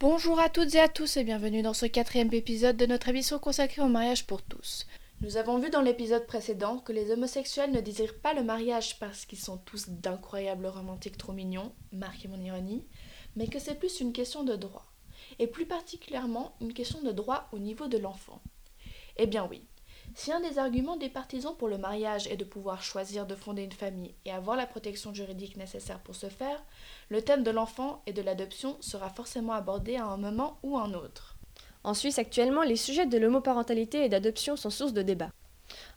Bonjour à toutes et à tous et bienvenue dans ce quatrième épisode de notre émission consacrée au mariage pour tous. Nous avons vu dans l'épisode précédent que les homosexuels ne désirent pas le mariage parce qu'ils sont tous d'incroyables romantiques trop mignons, marquez mon ironie, mais que c'est plus une question de droit, et plus particulièrement une question de droit au niveau de l'enfant. Eh bien oui, si un des arguments des partisans pour le mariage est de pouvoir choisir de fonder une famille et avoir la protection juridique nécessaire pour ce faire, le thème de l'enfant et de l'adoption sera forcément abordé à un moment ou un autre. En Suisse actuellement, les sujets de l'homoparentalité et d'adoption sont source de débat.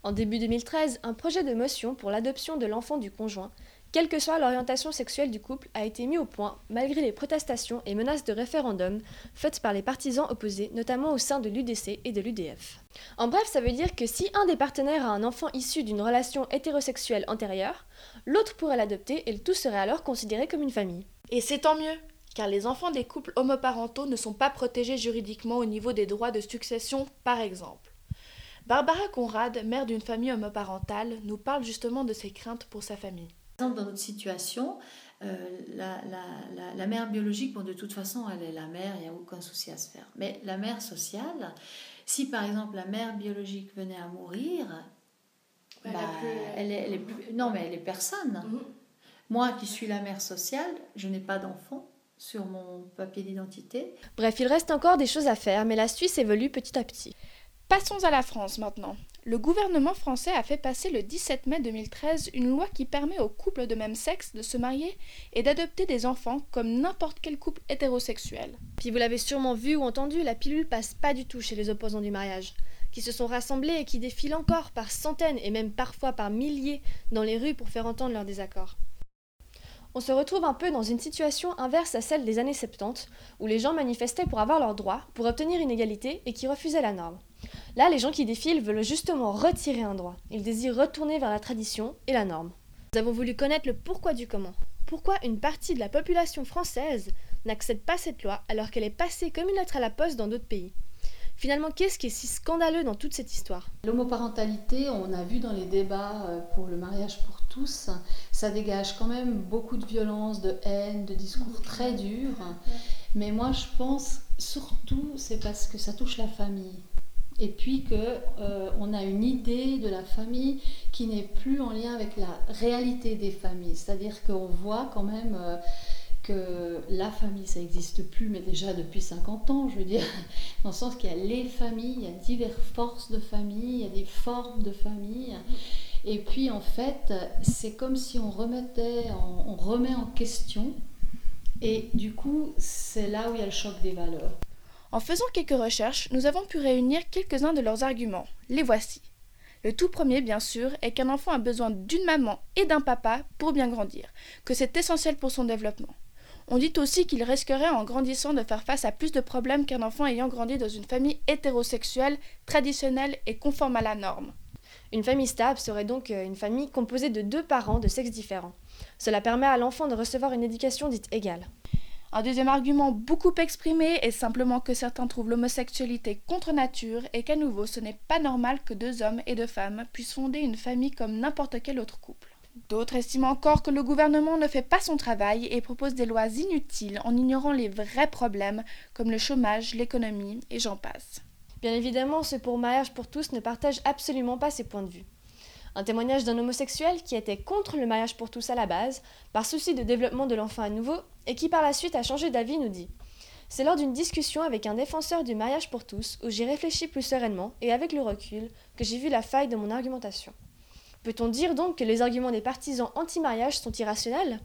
En début 2013, un projet de motion pour l'adoption de l'enfant du conjoint quelle que soit l'orientation sexuelle du couple, a été mis au point malgré les protestations et menaces de référendum faites par les partisans opposés, notamment au sein de l'UDC et de l'UDF. En bref, ça veut dire que si un des partenaires a un enfant issu d'une relation hétérosexuelle antérieure, l'autre pourrait l'adopter et le tout serait alors considéré comme une famille. Et c'est tant mieux, car les enfants des couples homoparentaux ne sont pas protégés juridiquement au niveau des droits de succession, par exemple. Barbara Conrad, mère d'une famille homoparentale, nous parle justement de ses craintes pour sa famille dans notre situation, euh, la, la, la, mère biologique, bon, de toute façon, elle est la mère, il n'y a aucun souci à se faire. Mais la mère sociale, si par exemple la mère biologique venait à mourir, bah, elle, est, elle, est, plus, non, mais elle est personne. Mhm. Moi qui suis la mère sociale, je n'ai pas d'enfant sur mon papier d'identité. Bref, il reste encore des choses à faire, mais la Suisse évolue petit à petit. Passons à la France maintenant. Le gouvernement français a fait passer le 17 mai 2013 une loi qui permet aux couples de même sexe de se marier et d'adopter des enfants comme n'importe quel couple hétérosexuel. Puis vous l'avez sûrement vu ou entendu, la pilule passe pas du tout chez les opposants du mariage, qui se sont rassemblés et qui défilent encore par centaines et même parfois par milliers dans les rues pour faire entendre leurs désaccords. On se retrouve un peu dans une situation inverse à celle des années 70, où les gens manifestaient pour avoir leurs droits, pour obtenir une égalité et qui refusaient la norme. Là, les gens qui défilent veulent justement retirer un droit. Ils désirent retourner vers la tradition et la norme. Nous avons voulu connaître le pourquoi du comment. Pourquoi une partie de la population française n'accepte pas cette loi alors qu'elle est passée comme une lettre à la poste dans d'autres pays? Finalement, qu'est-ce qui est si scandaleux dans toute cette histoire? L'homoparentalité, on a vu dans les débats euh, pour le mariage pour tous, ça dégage quand même beaucoup de violence, de haine, de discours très durs. Mais moi, je pense surtout, c'est parce que ça touche la famille et puis que euh, on a une idée de la famille qui n'est plus en lien avec la réalité des familles. C'est-à-dire qu'on voit quand même euh, que la famille, ça n'existe plus, mais déjà depuis 50 ans, je veux dire, dans le sens qu'il y a les familles, il y a diverses forces de famille, il y a des formes de famille. Et puis en fait, c'est comme si on remettait, on remet en question. Et du coup, c'est là où il y a le choc des valeurs. En faisant quelques recherches, nous avons pu réunir quelques-uns de leurs arguments. Les voici. Le tout premier, bien sûr, est qu'un enfant a besoin d'une maman et d'un papa pour bien grandir, que c'est essentiel pour son développement. On dit aussi qu'il risquerait en grandissant de faire face à plus de problèmes qu'un enfant ayant grandi dans une famille hétérosexuelle, traditionnelle et conforme à la norme. Une famille stable serait donc euh, une famille composée de deux parents de sexe différents. Cela permet à l'enfant de recevoir une éducation dite égale. Un deuxième argument beaucoup exprimé est simplement que certains trouvent l'homosexualité contre nature et qu'à nouveau ce n'est pas normal que deux hommes et deux femmes puissent fonder une famille comme n'importe quel autre couple. D'autres estiment encore que le gouvernement ne fait pas son travail et propose des lois inutiles en ignorant les vrais problèmes comme le chômage, l'économie et j'en passe. Bien évidemment, ceux pour mariage pour tous ne partagent absolument pas ces points de vue. Un témoignage d'un homosexuel qui était contre le mariage pour tous à la base, par souci de développement de l'enfant à nouveau, et qui par la suite a changé d'avis, nous dit C'est lors d'une discussion avec un défenseur du mariage pour tous, où j'ai réfléchi plus sereinement et avec le recul, que j'ai vu la faille de mon argumentation. Peut-on dire donc que les arguments des partisans anti-mariage sont irrationnels?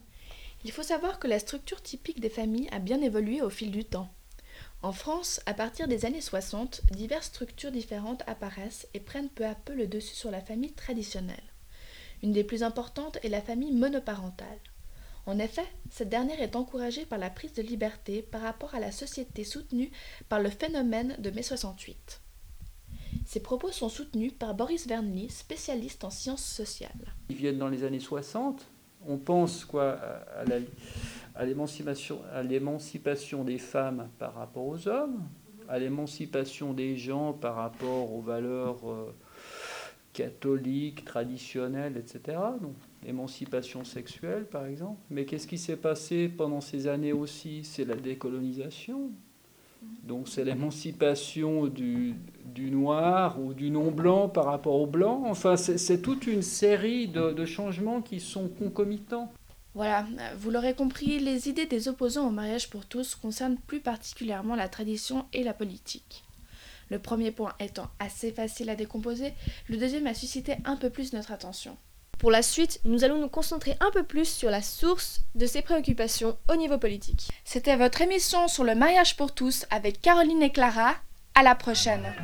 Il faut savoir que la structure typique des familles a bien évolué au fil du temps. En France, à partir des années 60, diverses structures différentes apparaissent et prennent peu à peu le dessus sur la famille traditionnelle. Une des plus importantes est la famille monoparentale. En effet, cette dernière est encouragée par la prise de liberté par rapport à la société soutenue par le phénomène de mai 68. Ces propos sont soutenus par Boris Vernely, spécialiste en sciences sociales. Ils viennent dans les années 60. On pense quoi à la à l'émancipation des femmes par rapport aux hommes, à l'émancipation des gens par rapport aux valeurs catholiques, traditionnelles, etc. Donc, émancipation sexuelle, par exemple. Mais qu'est-ce qui s'est passé pendant ces années aussi? C'est la décolonisation. Donc c'est l'émancipation du, du, noir ou du non-blanc par rapport au blanc. Enfin, c'est toute une série de, changements qui sont concomitants. Voilà, vous l'aurez compris, les idées des opposants au mariage pour tous concernent plus particulièrement la tradition et la politique. Le premier point étant assez facile à décomposer, le deuxième a suscité un peu plus notre attention. Pour la suite, nous allons nous concentrer un peu plus sur la source de ces préoccupations au niveau politique. C'était votre émission sur le mariage pour tous avec Caroline et Clara. À la prochaine.